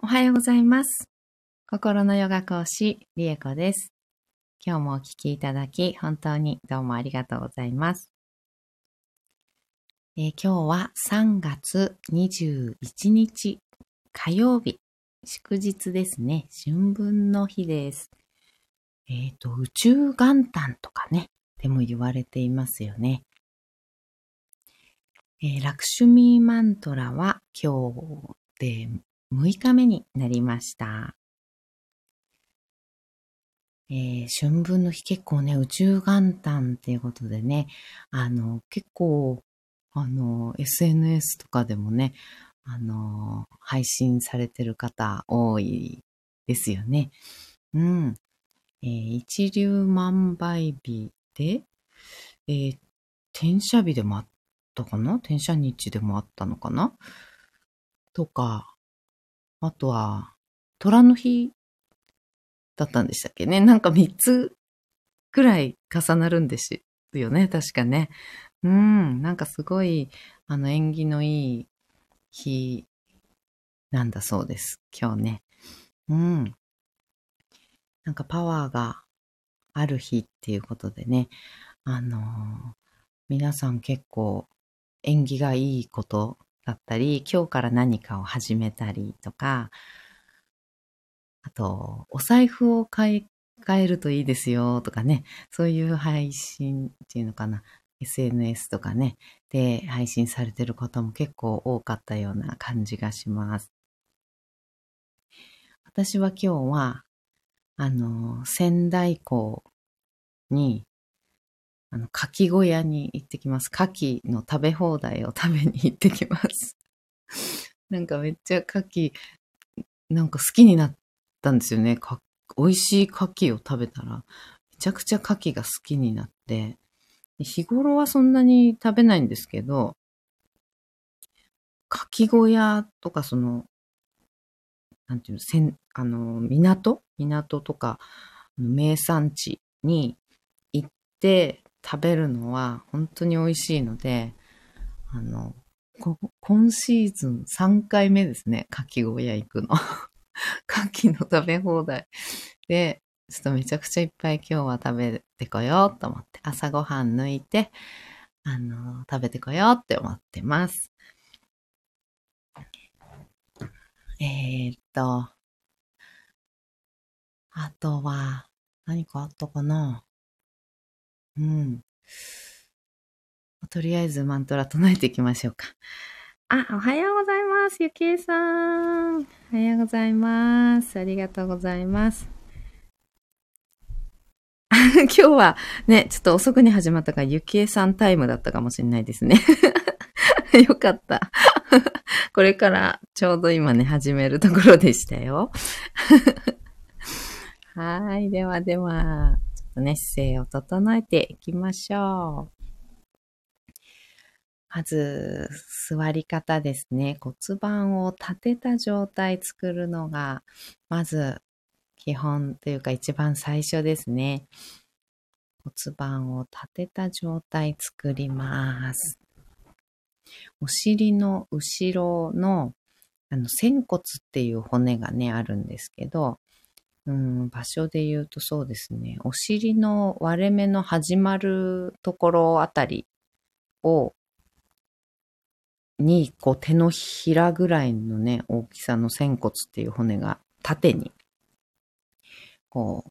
おはようございます。心のヨガ講師、リエコです。今日もお聞きいただき、本当にどうもありがとうございます。えー今日は3月21日火曜日、祝日ですね。春分の日です。えっ、と、宇宙元旦とかね、でも言われていますよね。えーラクシュミーマントラは今日で6日目になりました。えー春分の日結構ね、宇宙元旦っていうことでね、あの、結構、あの、SNS とかでもね、あの、配信されてる方多いですよね。うん。えー一粒万倍日で、えー転写日でもあったかな？転写日でもあったのかな？とか、あとは、虎の日だったんでしたっけね。なんか3つくらい重なるんですよね。確かね。うん。なんかすごい、あの、縁起のいい日なんだそうです。今日ね。うん。なんかパワーがある日っていうことでね。あのー皆さん結構縁起がいいことだったり、今日から何かを始めたりとか、あと、お財布を買い替えるといいですよとかね、そういう配信っていうのかな、SNS とかね、で配信されてることも結構多かったような感じがします。私は今日は、あの、仙台港に、あの、牡蠣小屋に行ってきます。牡蠣の食べ放題を食べに行ってきます。なんかめっちゃ牡蠣、なんか好きになったんですよね。か美味しい牡蠣を食べたら、めちゃくちゃ牡蠣が好きになって、日頃はそんなに食べないんですけど、牡蠣小屋とかその、なんていうの、せんあの、港？港とか、名産地に行って食べるのは本当に美味しいので、あの、今シーズン3回目ですね、牡蠣小屋行くの。牡蠣の食べ放題。で、ちょっとめちゃくちゃいっぱい今日は食べてこようと思って、朝ごはん抜いて、あの、食べてこようって思ってます。えー、っと、あとは、何かあったかな？うん。とりあえずマントラ唱えていきましょうか。あ、おはようございます。ゆきえさん。おはようございます。ありがとうございます。今日はね、ちょっと遅くに始まったから、ゆきえさんタイムだったかもしれないですね。よかった。これからちょうど今ね、始めるところでしたよ。はい。ではでは、とね、姿勢を整えていきましょう。まず、座り方ですね。骨盤を立てた状態作るのが、まず、基本というか一番最初ですね。骨盤を立てた状態作ります。お尻の後ろの、あの、仙骨っていう骨がね、あるんですけど、うん、場所で言うとそうですね、お尻の割れ目の始まるところあたりを、に、こう手のひらぐらいのね、大きさの仙骨っていう骨が縦に、こう、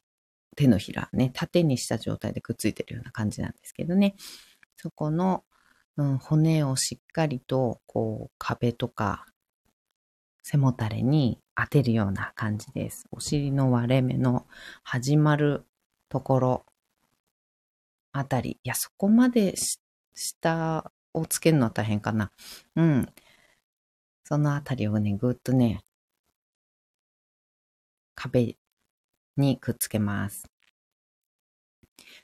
手のひらね、縦にした状態でくっついてるような感じなんですけどね。そこの、うん、骨をしっかりと、こう、壁とか、背もたれに当てるような感じです。お尻の割れ目の始まるところあたり。いや、そこまで下をつけるのは大変かな。うん。そのあたりをね、ぐっとね、壁にくっつけます。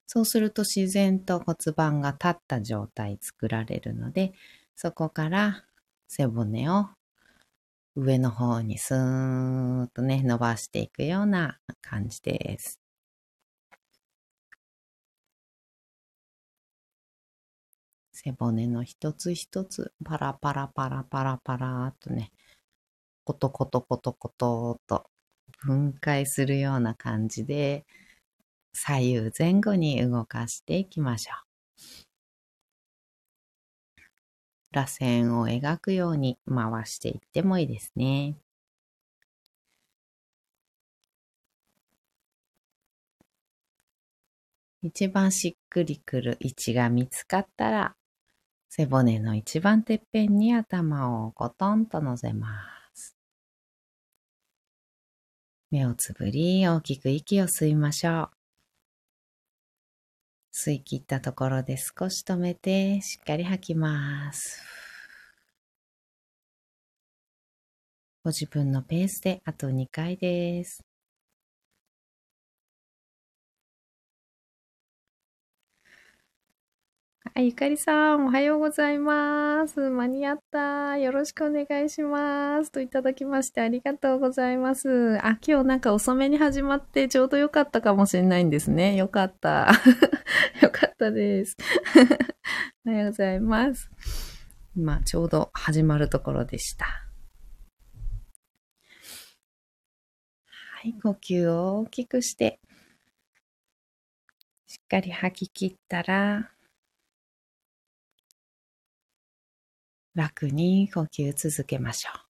そうすると自然と骨盤が立った状態作られるので、そこから背骨を上の方にスーッとね、伸ばしていくような感じです。背骨の一つ一つ、パラパラパラパラパラっとね、コトコトコトコトと分解するような感じで左右前後に動かしていきましょう。螺旋を描くように回していってもいいですね。一番しっくりくる位置が見つかったら、背骨の一番てっぺんに頭をコトンと乗せます。目をつぶり、大きく息を吸いましょう。吸い切ったところで少し止めて、しっかり吐きます。ご自分のペースであと2回です。あ、ゆかりさん、おはようございます。間に合った。よろしくお願いします。といただきましてありがとうございます。あ、今日なんか遅めに始まってちょうどよかったかもしれないんですね。よかった。よかったです。おはようございます。今、ちょうど始まるところでした。はい、呼吸を大きくして、しっかり吐き切ったら、楽に呼吸続けましょう。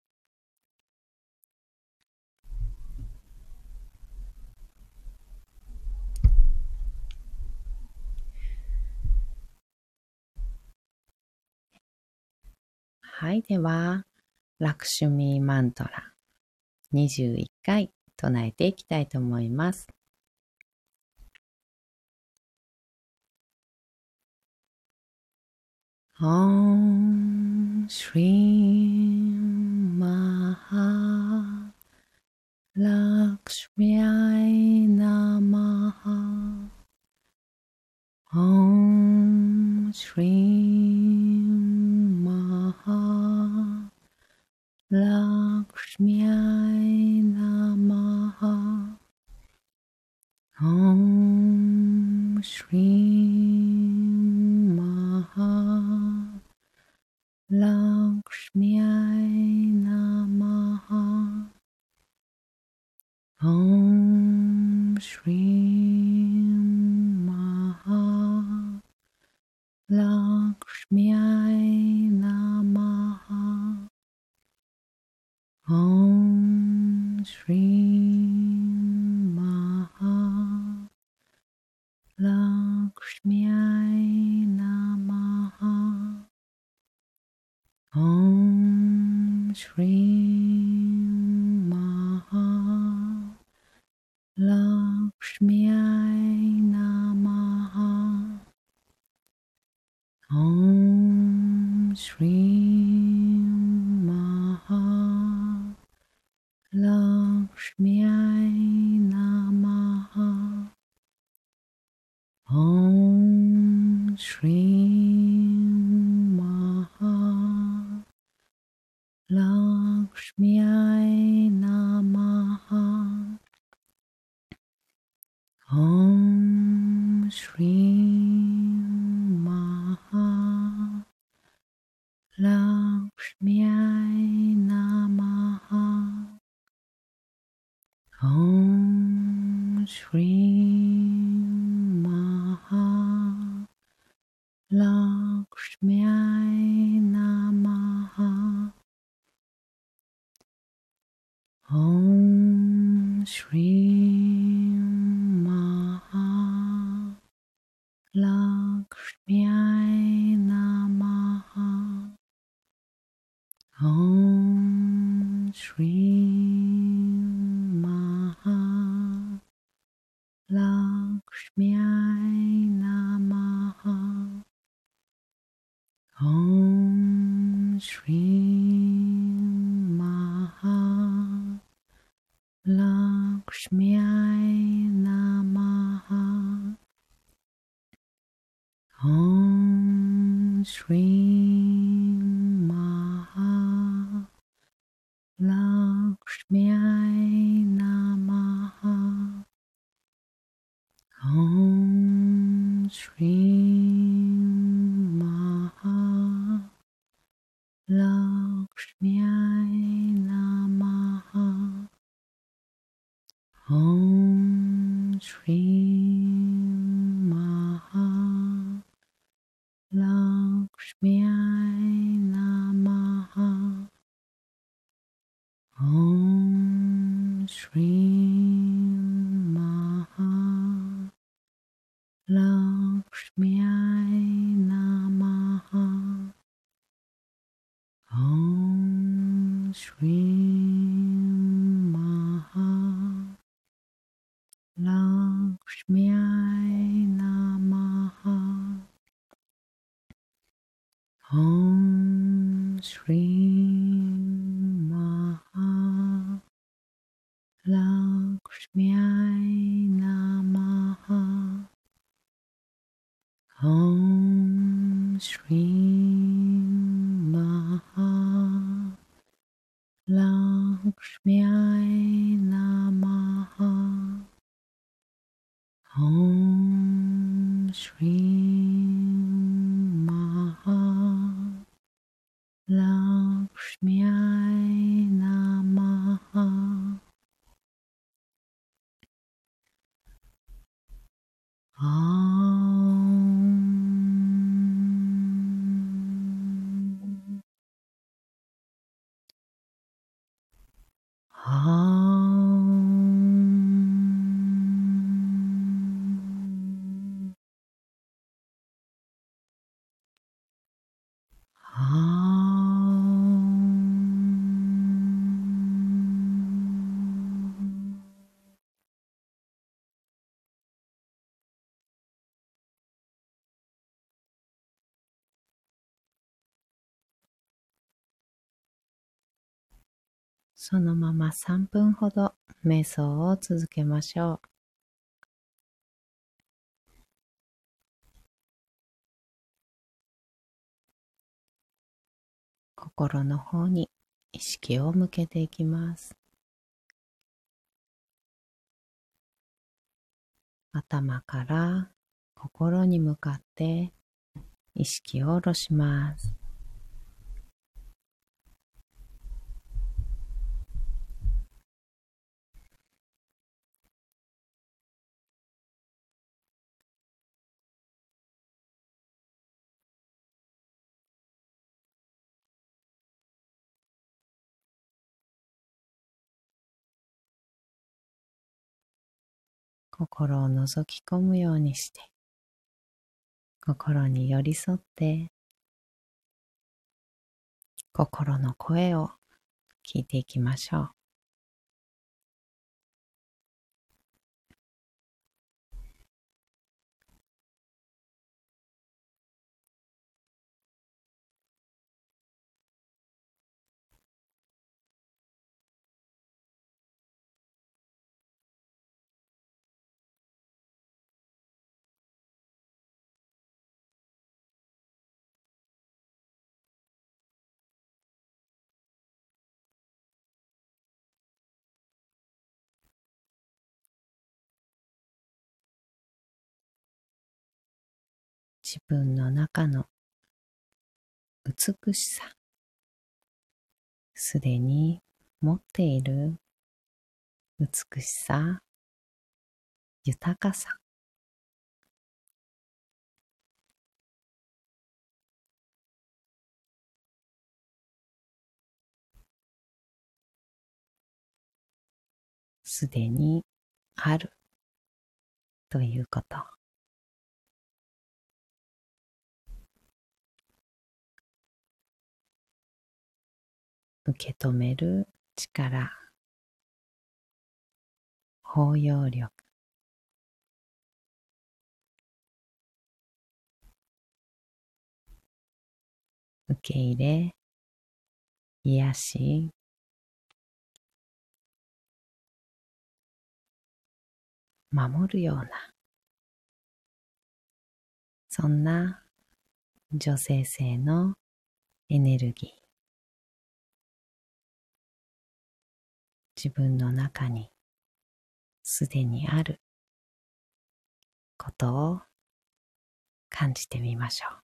はい。では、ラクシュミーマントラ21回唱えていきたいと思います。Om Shri Maha Lakshmi Namaha Om Shri Lakshmiai Namaha Om Shri Om Shri 么呀？そのまま3分ほど瞑想を続けましょう。心の方に意識を向けていきます。頭から心に向かって意識を下ろします。心を覗き込むようにして、心に寄り添って、心の声を聞いていきましょう。自分の中の美しさ、すでに持っている美しさ、豊かさ、すでにあるということ。受け止める力、包容力、受け入れ、癒し、守るような、そんな女性性のエネルギー、自分の中にすでにあることを感じてみましょう。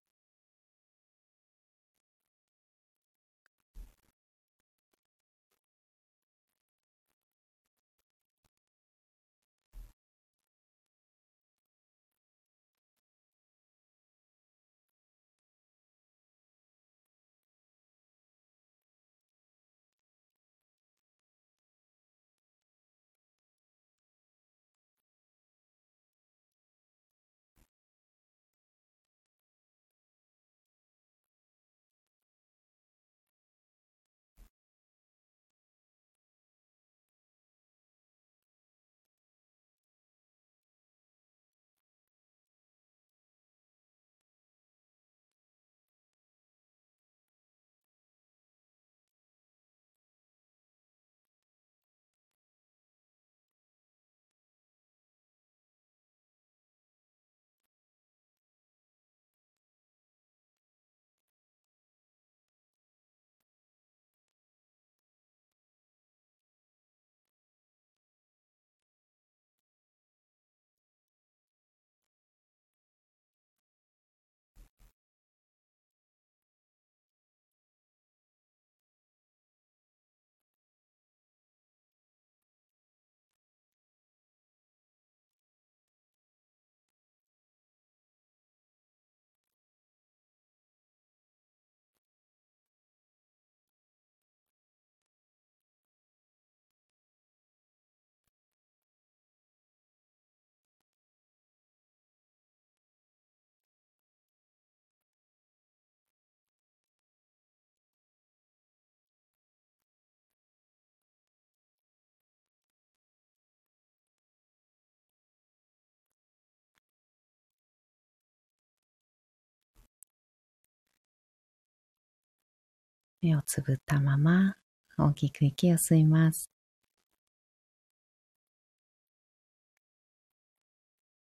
目をつぶったまま大きく息を吸います。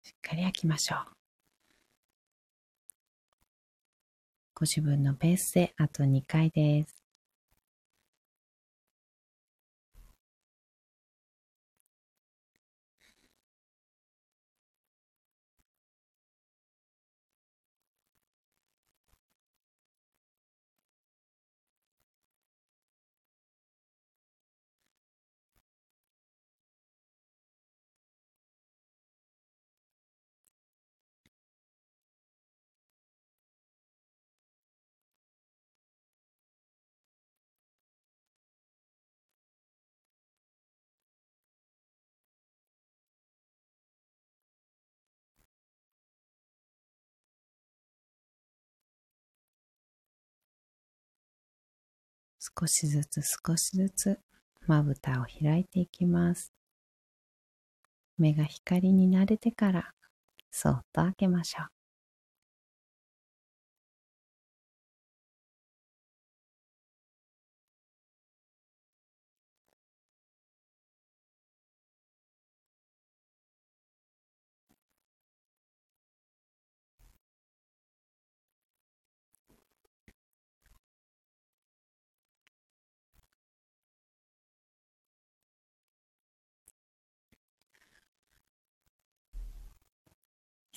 しっかり吐きましょう。ご自分のペースであと2回です。少しずつ少しずつまぶたを開いていきます。目が光に慣れてからそっと開けましょう。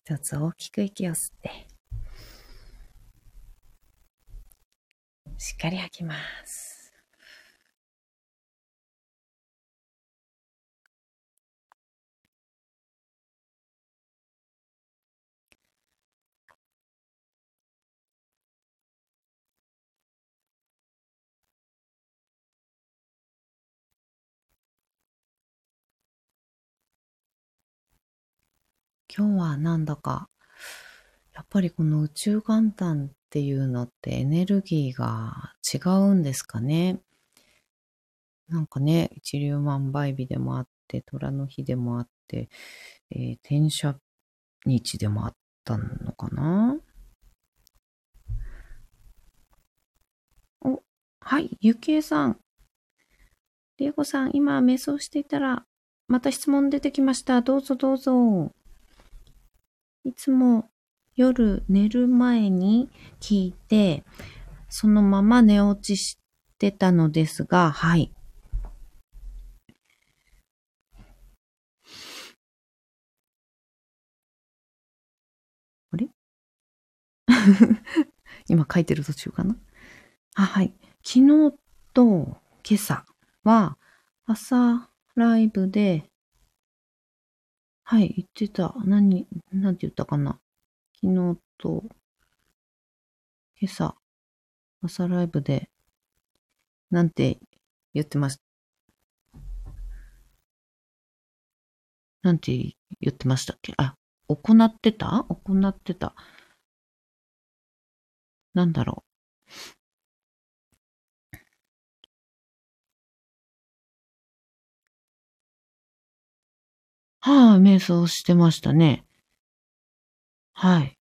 一つ大きく息を吸って、しっかり吐きます。今日はなんだか、やっぱりこの宇宙元旦っていうのってエネルギーが違うんですかね？なんかね、一粒万倍日でもあって、虎の日でもあって、えー、転写日でもあったのかな？お、はい、ゆきえさん。りえこさん、今瞑想していたら、また質問出てきました。どうぞどうぞ。いつも夜寝る前に聞いて、そのまま寝落ちしてたのですが、はい。あれ？今書いてる途中かな？あ、はい。昨日と今朝は朝ライブではい、言ってた。何、なんて言ったかな。昨日と、今朝、朝ライブで、なんて言ってました。なんて言ってましたっけ？あ、行ってた？行ってた。なんだろうはい、瞑想してましたね。はい。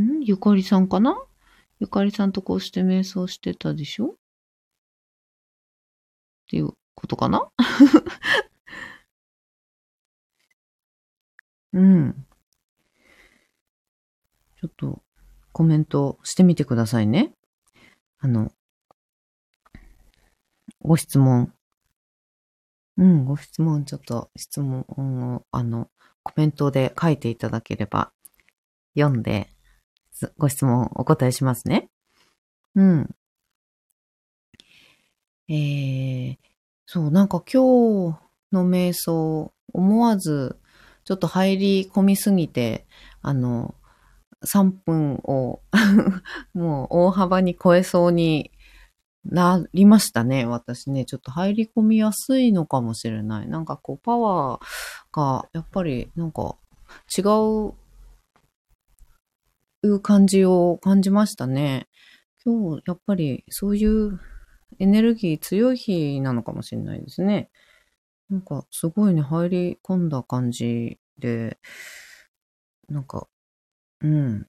ん？ゆかりさんかな？ゆかりさんとこうして瞑想してたでしょ？っていうことかな？うん。ちょっとコメントしてみてくださいね。あの、ご質問うん、ご質問、ちょっと質問を、あの、コメントで書いていただければ、読んで、ご質問お答えしますね。うん。えー、そう、なんか今日の瞑想、思わず、ちょっと入り込みすぎて、あの、3分を もう大幅に超えそうになりましたね。私ね、ちょっと入り込みやすいのかもしれない。なんかこう、パワーが、やっぱり、なんか、違う、感じを感じましたね。今日、やっぱり、そういうエネルギー強い日なのかもしれないですね。なんか、すごいね、入り込んだ感じで、なんか、うん。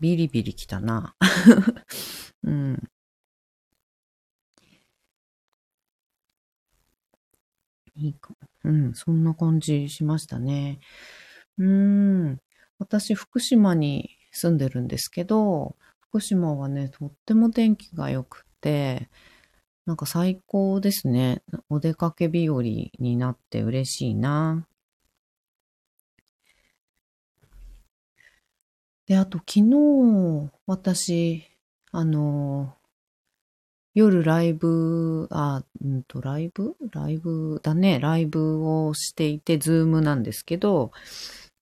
ビリビリきたな。うん。いいかも。うん、そんな感じしましたね。うーん。私、福島に住んでるんですけど、福島はね、とっても天気が良くて、なんか最高ですね。お出かけ日和になって嬉しいな。で、あと昨日、私、あの、夜ライブ、あ、うんと、ライブ？ライブ？だね。ライブをしていて、ズームなんですけど、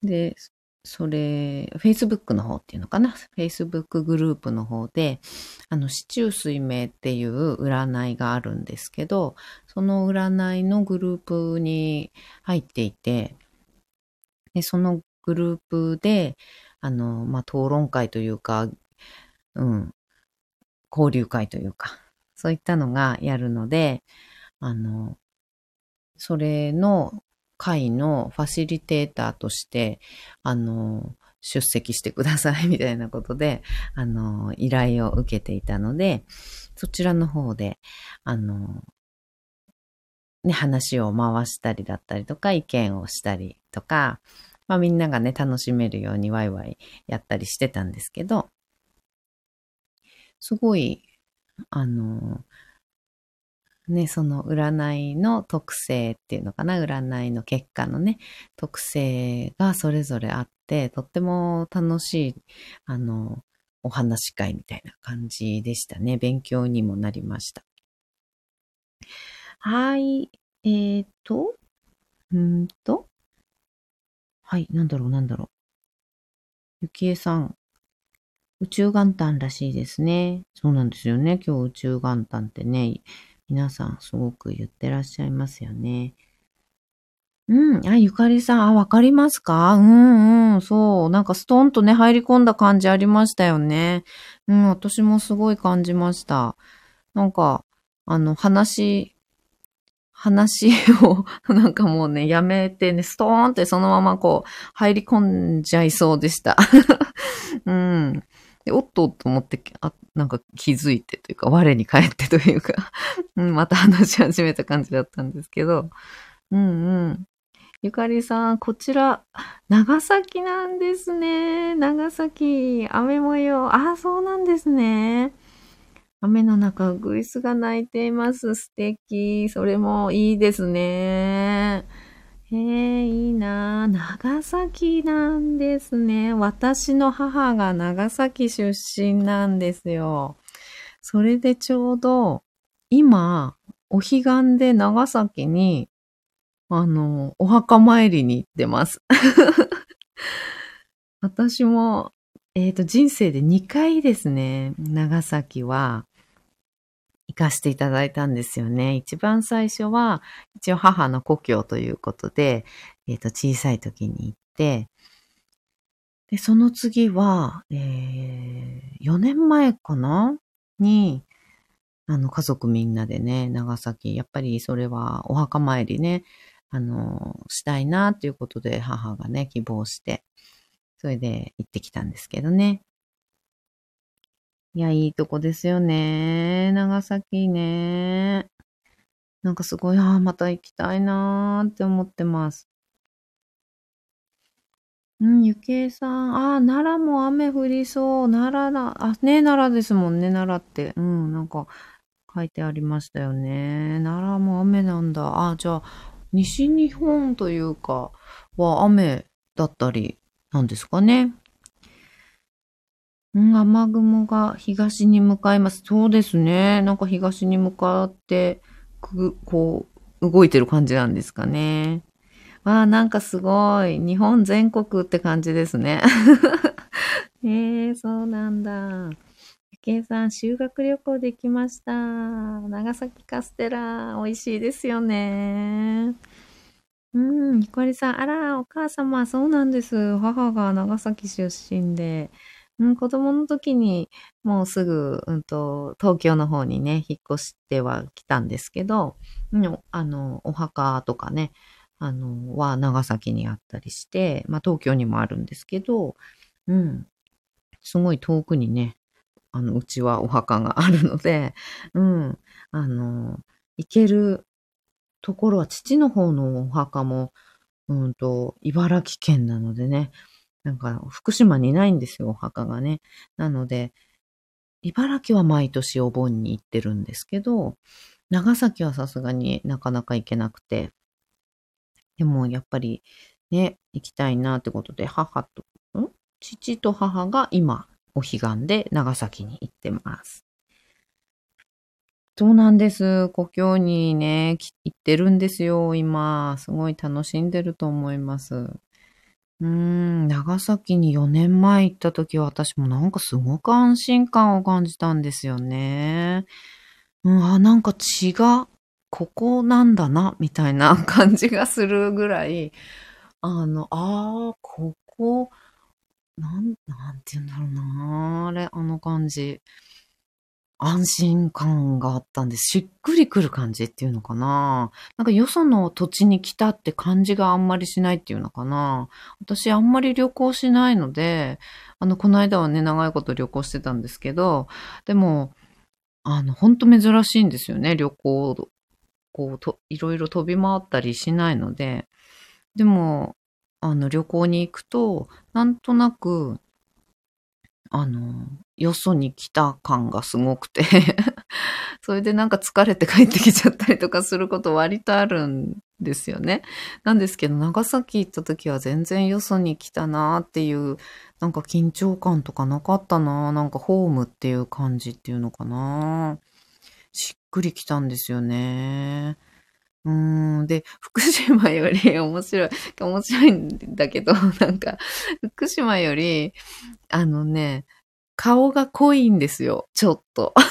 で、それ、Facebook の方っていうのかな ?Facebook グループの方で、あの、市中水明っていう占いがあるんですけど、その占いのグループに入っていて、で、そのグループで、あの、まあ、討論会というか、うん、交流会というか、そういったのがやるので、あの、それの会のファシリテーターとして、あの、出席してください みたいなことで、あの、依頼を受けていたので、そちらの方で、あの、ね、話を回したりだったりとか、意見をしたりとか、まあみんながね、楽しめるようにワイワイやったりしてたんですけど、すごい、あの、ね、その占いの特性っていうのかな、占いの結果のね、特性がそれぞれあって、とっても楽しい、あの、お話し会みたいな感じでしたね。勉強にもなりました。はい。えーと、うんと、はい、なんだろう、なんだろう。ゆきえさん、宇宙元旦らしいですね。そうなんですよね。今日宇宙元旦ってね、皆さんすごく言ってらっしゃいますよね。うん。あ、ゆかりさん、あ、わかりますか？うんうん、そう。なんかストーンとね、入り込んだ感じありましたよね。うん、私もすごい感じました。なんか、あの、話、話を なんかもうね、やめてね、ストーンってそのままこう、入り込んじゃいそうでした。うん。でおっとと思って、あ、なんか気づいてというか、我に返ってというか、また話し始めた感じだったんですけど、うんうん。ゆかりさん、こちら、長崎なんですね。長崎、雨模様。ああ、そうなんですね。雨の中、グイスが鳴いています。素敵。それもいいですね。へえ、いいな。長崎なんですね。私の母が長崎出身なんですよ。それでちょうど、今、お彼岸で長崎に、あの、お墓参りに行ってます。私も、えっ、ー、と、人生で2回ですね、長崎は行かせていただいたんですよね。一番最初は、一応母の故郷ということで、えっ、ー、と、小さい時に行って、で、その次は、えー、4年前かな？に、あの、家族みんなでね、長崎、やっぱりそれはお墓参りね、あの、したいなっていうことで母がね、希望して、それで行ってきたんですけどね。いや、いいとこですよね。長崎ね。なんかすごい、ああ、また行きたいなーって思ってます。うん、ゆきえさん。ああ、奈良も雨降りそう。奈良だ。あ、ね、奈良ですもんね、奈良って。うん、なんか書いてありましたよね。奈良も雨なんだ。あ、じゃあ、西日本というか、は雨だったりなんですかね。雨雲が東に向かいます。そうですね。なんか東に向かって、く、こう、動いてる感じなんですかね。わあ、なんかすごい。日本全国って感じですね。えー、そうなんだ。ゆけいさん、修学旅行できました。長崎カステラ、美味しいですよね。うん、ゆかりさん、あら、お母様、そうなんです。母が長崎出身で。うん、子供の時にもうすぐ、うんと、東京の方にね、引っ越しては来たんですけど、うん、あの、お墓とかね、あの、は長崎にあったりして、まあ東京にもあるんですけど、うん。すごい遠くにね、あの、うちはお墓があるので、うん、あの、行けるところは父の方のお墓も、うんと、茨城県なのでね、なんか福島にないんですよ、お墓がね。なので、茨城は毎年お盆に行ってるんですけど、長崎はさすがになかなか行けなくて、でもやっぱりね、行きたいなってことで、母と、ん？父と母が今、お彼岸で長崎に行ってます。そうなんです。故郷にね、行ってるんですよ、今。すごい楽しんでると思います。うーん、長崎に4年前行った時は私もなんかすごく安心感を感じたんですよね。うん、あ、なんか血がここなんだな、みたいな感じがするぐらい、あの、ああ、ここ、なん、なんて言うんだろうな、あれ、あの感じ。安心感があったんです。しっくりくる感じっていうのかな。なんかよその土地に来たって感じがあんまりしないっていうのかな。私あんまり旅行しないので、あの、この間はね、長いこと旅行してたんですけど、でも、あの、ほんと珍しいんですよね、旅行、こう、と、いろいろ飛び回ったりしないので。でも、あの、旅行に行くと、なんとなく、あの、よそに来た感がすごくて それでなんか疲れて帰ってきちゃったりとかすること割とあるんですよね。なんですけど、長崎行った時は全然よそに来たなっていう、なんか緊張感とかなかったななんかホームっていう感じっていうのかなしっくりきたんですよね。うん。で、福島より面白い、面白いんだけど、なんか、福島より、あのね、顔が濃いんですよ。ちょっと。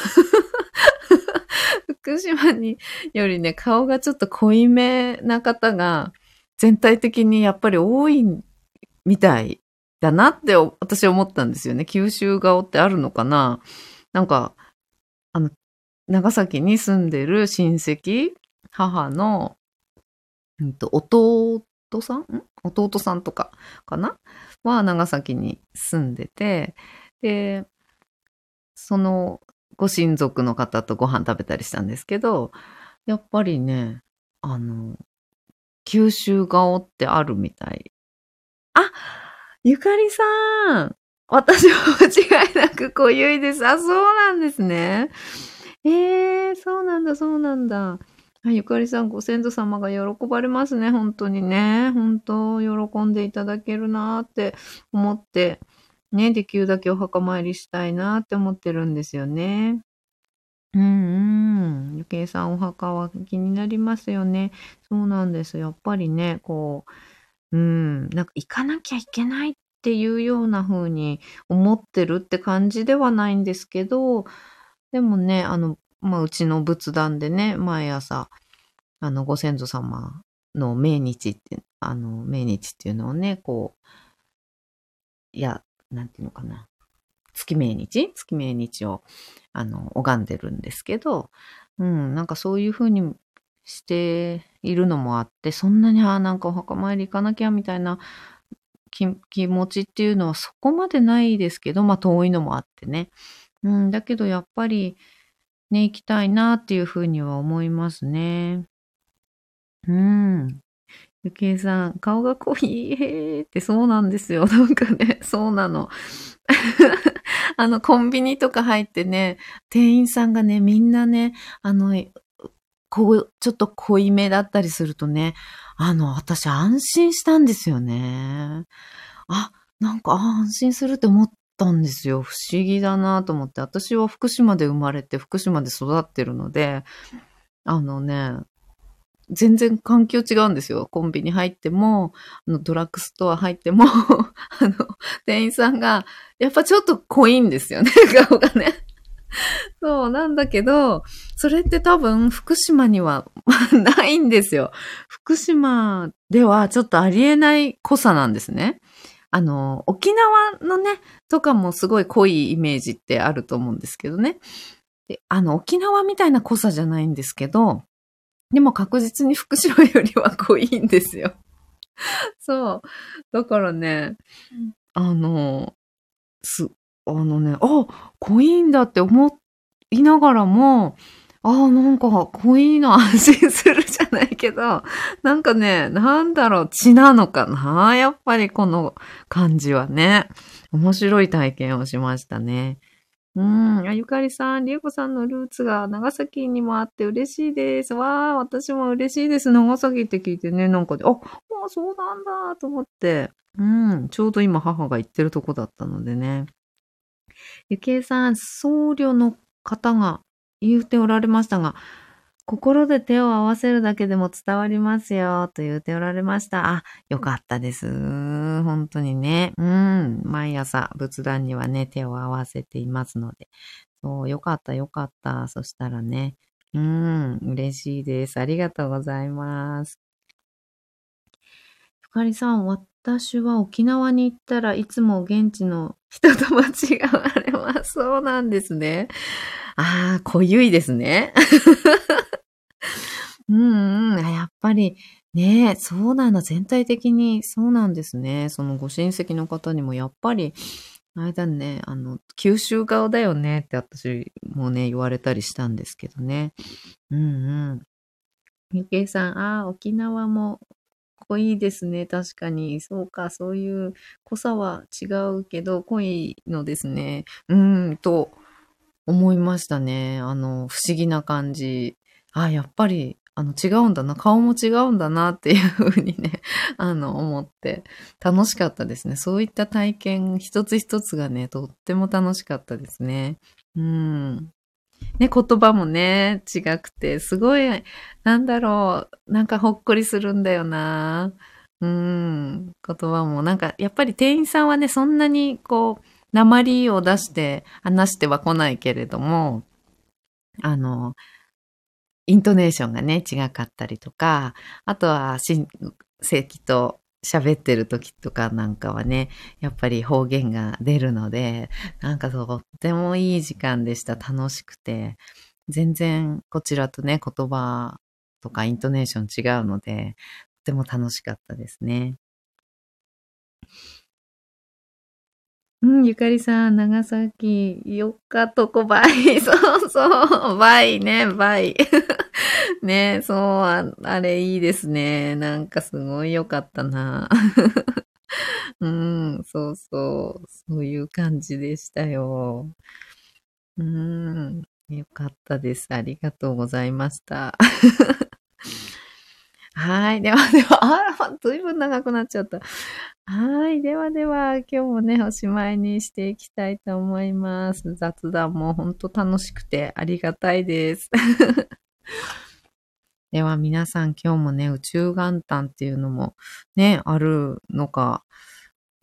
福島によりね、顔がちょっと濃いめな方が全体的にやっぱり多いみたいだなって私は思ったんですよね。九州顔ってあるのかななんか、あの、長崎に住んでる親戚、母の、うんと、弟さん？弟さんとかかな？は長崎に住んでて、で、そのご親族の方とご飯食べたりしたんですけど、やっぱりね、あの、九州顔ってあるみたい。あゆかりさん私は間違いなく濃ゆいです。あ、そうなんですね。ええー、そうなんだ、そうなんだ。あゆかりさん、ご先祖様が喜ばれますね、本当にね。本当、喜んでいただけるなって思って。ね、できるだけお墓参りしたいなって思ってるんですよね。うんうん。ゆけいさんお墓は気になりますよね。そうなんです。やっぱりね、こう、うん、なんか行かなきゃいけないっていうような風に思ってるって感じではないんですけど、でもね、あの、まあ、うちの仏壇でね、毎朝、あの、ご先祖様の命日って、あの、命日っていうのをね、こう、いや、なんていうのかな。月命日？月命日を、あの、拝んでるんですけど、うん、なんかそういう風にしているのもあって、そんなに、ああなんかお墓参り行かなきゃみたいな気持ちっていうのはそこまでないですけど、まあ遠いのもあってね。うん、だけどやっぱりね、行きたいなっていう風には思いますね。うん。ゆきえさん、顔が濃い、へーってそうなんですよ。なんかね、そうなの。あの、コンビニとか入ってね、店員さんがね、みんなね、あの、こう、ちょっと濃いめだったりするとね、あの、私安心したんですよね。あ、なんか安心するって思ったんですよ。不思議だなと思って。私は福島で生まれて福島で育ってるので、あのね、全然環境違うんですよ。コンビニ入っても、あのドラッグストア入っても、あの、店員さんが、やっぱちょっと濃いんですよね、顔がね。そう、なんだけど、それって多分福島には ないんですよ。福島ではちょっとありえない濃さなんですね。あの、沖縄のね、とかもすごい濃いイメージってあると思うんですけどね。であの、沖縄みたいな濃さじゃないんですけど、でも確実に福島よりは濃いんですよ。そう。だからね、あの、す、あのね、あ、濃いんだって思いながらも、ああ、なんか濃いの安心するじゃないけど、なんかね、なんだろう、血なのかな？やっぱりこの感じはね。面白い体験をしましたね。うん。あ、ゆかりさん、りえこさんのルーツが長崎にもあって嬉しいです。わあ、私も嬉しいです。長崎って聞いてね、なんかで、あ、あそうなんだと思って。うん。ちょうど今母が行ってるとこだったのでね。ゆきえさん、僧侶の方が言うておられましたが、心で手を合わせるだけでも伝わりますよ、と言うておられました。あ、よかったです。本当にね。うん。毎朝、仏壇にはね、手を合わせていますので。そう、よかった、よかった。そしたらね。うん、嬉しいです。ありがとうございます。ゆかりさん、私は沖縄に行ったらいつも現地の人と間違われます。そうなんですね。ああ、濃ゆいですね。うんうん。やっぱり、ねそうなの。全体的にそうなんですね。そのご親戚の方にもやっぱり、あれだね、あの、九州顔だよねって私もね、言われたりしたんですけどね。うんうん。ゆけいさん、ああ、沖縄も濃いですね。確かに。そうか、そういう濃さは違うけど、濃いのですね。うん、と思いましたね。あの、不思議な感じ。あ、やっぱり、あの、違うんだな。顔も違うんだなっていうふうにね、あの、思って楽しかったですね。そういった体験一つ一つがね、とっても楽しかったですね。うん。ね、言葉もね、違くて、すごい、なんだろう、なんかほっこりするんだよな。うん、言葉も、なんか、やっぱり店員さんはね、そんなにこう、鉛を出して話しては来ないけれども、あの、イントネーションがね、違かったりとか、あとは、親戚と喋ってる時とかなんかはね、やっぱり方言が出るので、なんかとってもいい時間でした。楽しくて。全然こちらとね、言葉とかイントネーション違うので、とても楽しかったですね。うん、ゆかりさん、長崎、よかとこばい。そうそう、バイね、バイ。ね、そうあ、あれいいですね。なんかすごい良かったな。うん、そうそう、そういう感じでしたよ。うん、よかったです。ありがとうございました。はい。ではでは、あ、ずいぶん長くなっちゃった。はい。ではでは、今日もね、おしまいにしていきたいと思います。雑談も本当楽しくてありがたいです。では皆さん今日もね、宇宙元旦っていうのもね、あるのか、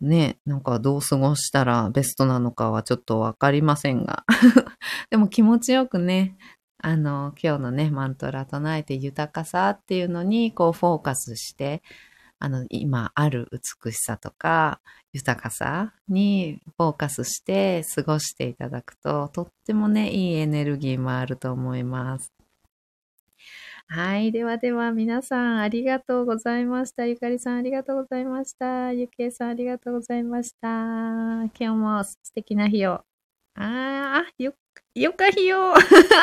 ね、なんかどう過ごしたらベストなのかはちょっとわかりませんが。でも気持ちよくね、あの、今日のね、マントラ唱えて豊かさっていうのに、こう、フォーカスして、あの、今ある美しさとか、豊かさにフォーカスして過ごしていただくと、とってもね、いいエネルギーもあると思います。はい。ではでは、皆さんありがとうございました。ゆかりさんありがとうございました。ゆきえさんありがとうございました。今日も素敵な日を。ああ、よ、よかひよ。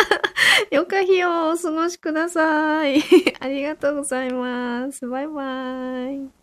よかひよ、お過ごしください。ありがとうございます。バイバイ。